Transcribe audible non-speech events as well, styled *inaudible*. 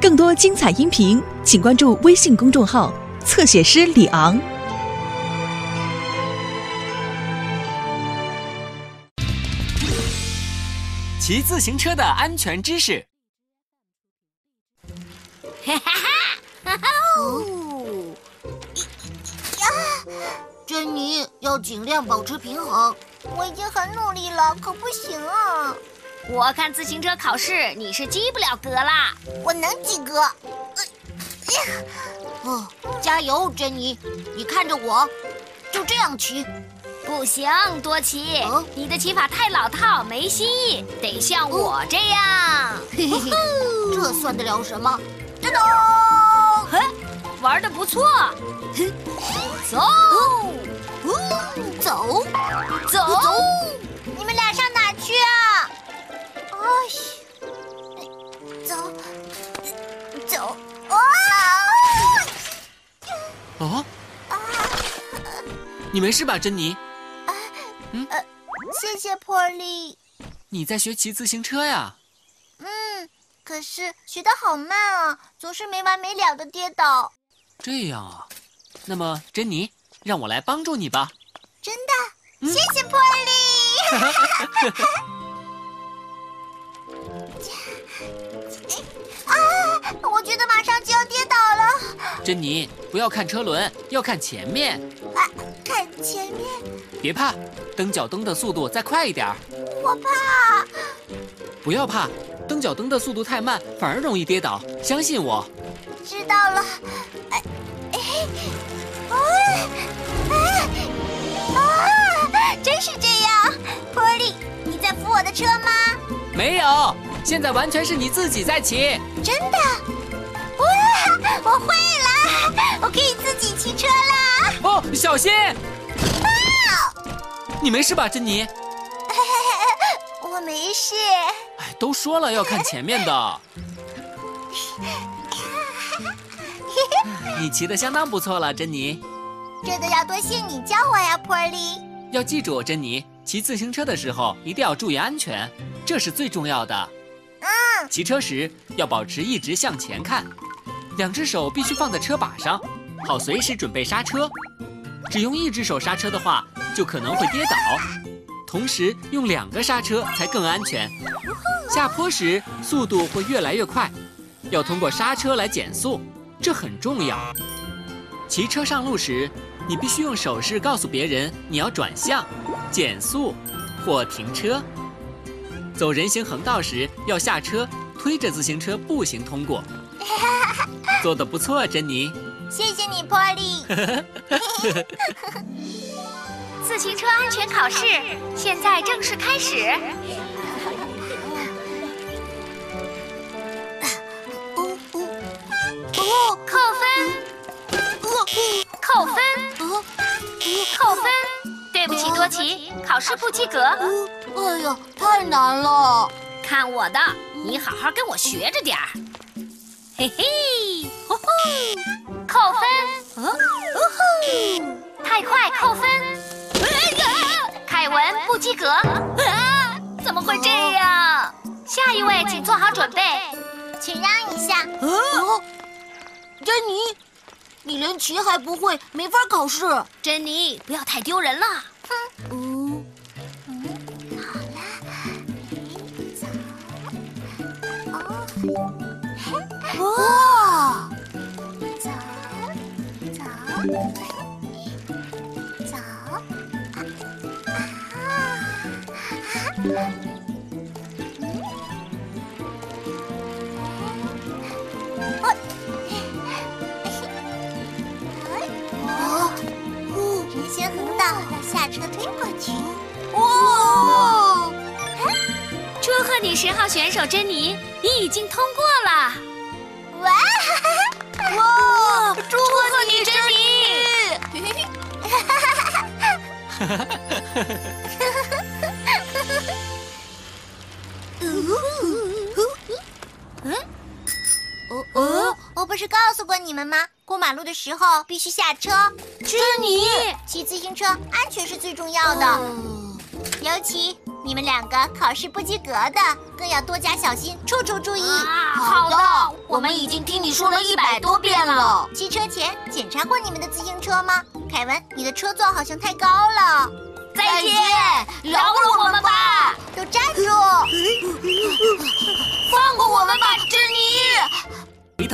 更多精彩音频，请关注微信公众号“侧写师李昂”。骑自行车的安全知识。哈哈哈！哦，呀，珍妮要尽量保持平衡。我已经很努力了，可不行啊！我看自行车考试你是及不了格啦。我能及格。哦，加油，珍妮！你看着我，就这样骑。不行，多奇，你的骑法太老套，没新意，得像我这样。嘿嘿嘿，这算得了什么？噔噔，嘿，玩的不错。走，走，走，走！你没事吧，珍妮？呃，谢谢珀利。你在学骑自行车呀？嗯，可是学的好慢啊，总是没完没了的跌倒。这样啊，那么珍妮，让我来帮助你吧。真的，谢谢珀利。*laughs* 啊，我觉得马上就要跌倒了。珍妮，不要看车轮，要看前面。前面。别怕，蹬脚蹬的速度再快一点儿。我怕。不要怕，蹬脚蹬的速度太慢，反而容易跌倒。相信我。知道了。哎，哎，哎，哎，啊！真是这样。波利，你在扶我的车吗？没有，现在完全是你自己在骑。真的？哇，我会了，我可以自己骑车了！哦，小心！你没事吧，珍妮？*laughs* 我没事。哎，都说了要看前面的。*laughs* 你骑的相当不错了，珍妮。这个要多谢你教我呀，波利。要记住，珍妮，骑自行车的时候一定要注意安全，这是最重要的。嗯。骑车时要保持一直向前看，两只手必须放在车把上，好随时准备刹车。只用一只手刹车的话，就可能会跌倒。同时用两个刹车才更安全。下坡时速度会越来越快，要通过刹车来减速，这很重要。骑车上路时，你必须用手势告诉别人你要转向、减速或停车。走人行横道时要下车，推着自行车步行通过。*laughs* 做得不错，珍妮。谢谢你，波利。自行车安全考试现在正式开始。哦哦哦！扣分！扣分！扣分！对不起，多奇，考试不及格。哎呀，太难了！看我的，你好好跟我学着点儿。嘿嘿，扣分！哦呼，太快，扣分！请做好准备。请让一下。哦，珍妮，你连骑还不会，没法考试。珍妮，不要太丢人了。嗯，好了，走。哦，哇，走，走，走。啊！啊，人行横道要下车推过去。哇！祝贺你，十号选手珍妮，你已经通过了。哇！哇！祝贺你，珍妮！哦 *laughs* 哦，我不是告诉过你们吗？过马路的时候必须下车。珍妮，骑自行车安全是最重要的，嗯尤其你们两个考试不及格的，更要多加小心，处处注意。好的，我们已经听你说了一百多遍了。骑车前检查过你们的自行车吗？凯文，你的车座好像太高了。再见，饶了我们吧！都站住！放过我们吧，珍妮。